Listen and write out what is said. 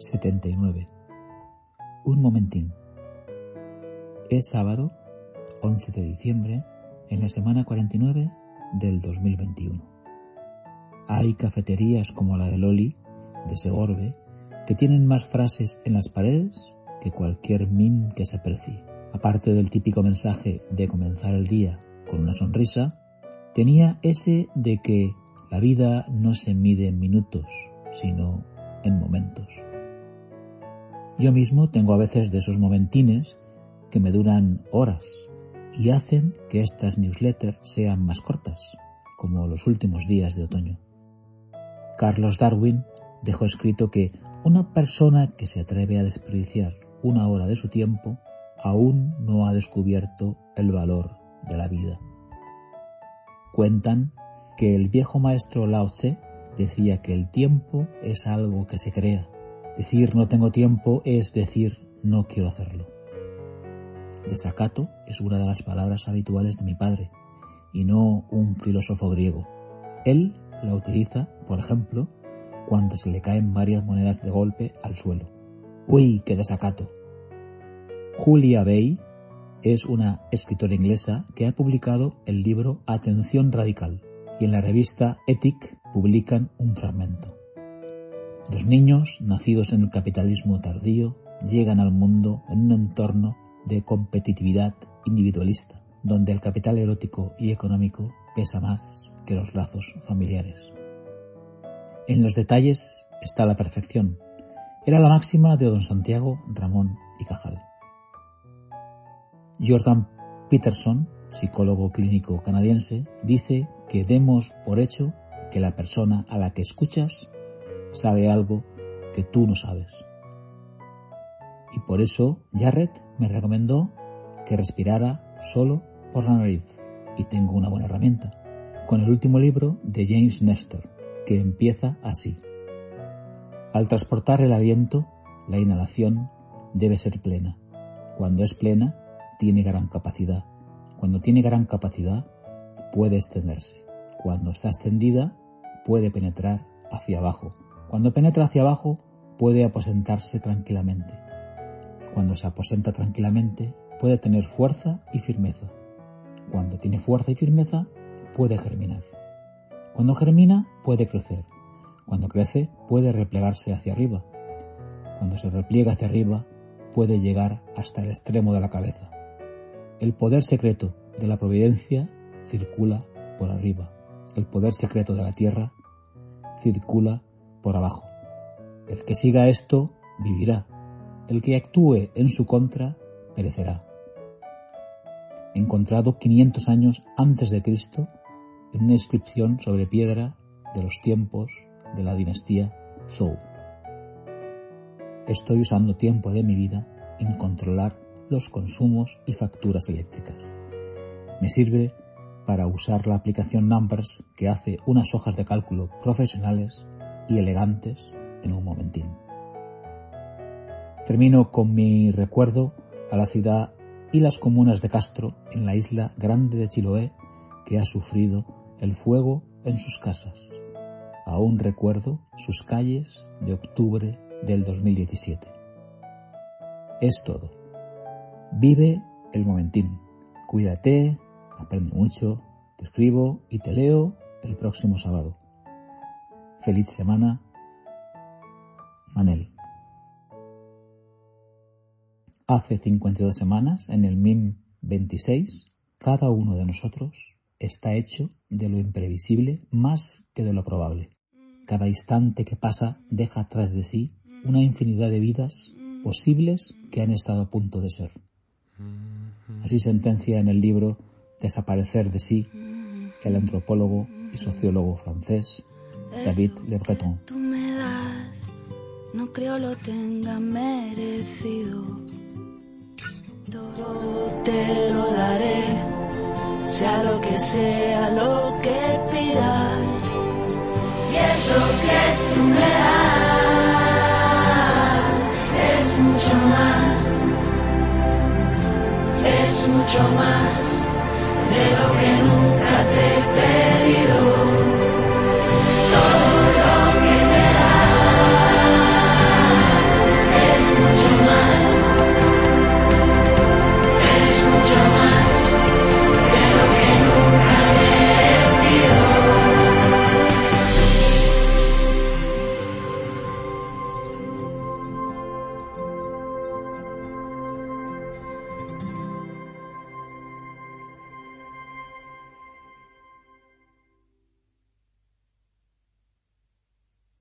79. Un momentín. Es sábado, 11 de diciembre, en la semana 49 del 2021. Hay cafeterías como la de Loli, de Segorbe, que tienen más frases en las paredes que cualquier min que se precie. Aparte del típico mensaje de comenzar el día con una sonrisa, tenía ese de que la vida no se mide en minutos, sino en momentos. Yo mismo tengo a veces de esos momentines que me duran horas y hacen que estas newsletters sean más cortas, como los últimos días de otoño. Carlos Darwin dejó escrito que una persona que se atreve a desperdiciar una hora de su tiempo aún no ha descubierto el valor de la vida. Cuentan que el viejo maestro Lao Tse decía que el tiempo es algo que se crea Decir no tengo tiempo es decir no quiero hacerlo. Desacato es una de las palabras habituales de mi padre y no un filósofo griego. Él la utiliza, por ejemplo, cuando se le caen varias monedas de golpe al suelo. ¡Uy, qué desacato! Julia Bay es una escritora inglesa que ha publicado el libro Atención Radical y en la revista Ethic publican un fragmento. Los niños, nacidos en el capitalismo tardío, llegan al mundo en un entorno de competitividad individualista, donde el capital erótico y económico pesa más que los lazos familiares. En los detalles está la perfección. Era la máxima de don Santiago, Ramón y Cajal. Jordan Peterson, psicólogo clínico canadiense, dice que demos por hecho que la persona a la que escuchas sabe algo que tú no sabes. Y por eso Jarrett me recomendó que respirara solo por la nariz. Y tengo una buena herramienta, con el último libro de James Nestor, que empieza así. Al transportar el aliento, la inhalación debe ser plena. Cuando es plena, tiene gran capacidad. Cuando tiene gran capacidad, puede extenderse. Cuando está extendida, puede penetrar hacia abajo cuando penetra hacia abajo, puede aposentarse tranquilamente. Cuando se aposenta tranquilamente, puede tener fuerza y firmeza. Cuando tiene fuerza y firmeza, puede germinar. Cuando germina, puede crecer. Cuando crece, puede replegarse hacia arriba. Cuando se repliega hacia arriba, puede llegar hasta el extremo de la cabeza. El poder secreto de la providencia circula por arriba. El poder secreto de la tierra circula por abajo. El que siga esto vivirá. El que actúe en su contra perecerá. Encontrado 500 años antes de Cristo en una inscripción sobre piedra de los tiempos de la dinastía Zhou. Estoy usando tiempo de mi vida en controlar los consumos y facturas eléctricas. Me sirve para usar la aplicación Numbers que hace unas hojas de cálculo profesionales y elegantes en un momentín. Termino con mi recuerdo a la ciudad y las comunas de Castro en la isla grande de Chiloé que ha sufrido el fuego en sus casas. Aún recuerdo sus calles de octubre del 2017. Es todo. Vive el momentín. Cuídate, aprende mucho, te escribo y te leo el próximo sábado. Feliz semana, Manel. Hace 52 semanas, en el MIM 26, cada uno de nosotros está hecho de lo imprevisible más que de lo probable. Cada instante que pasa deja atrás de sí una infinidad de vidas posibles que han estado a punto de ser. Así sentencia en el libro Desaparecer de sí el antropólogo y sociólogo francés David Le Breton. Tú me das, no creo lo tenga merecido. Todo te lo daré, sea lo que sea lo que pidas. Y eso que tú me das es mucho más, es mucho más.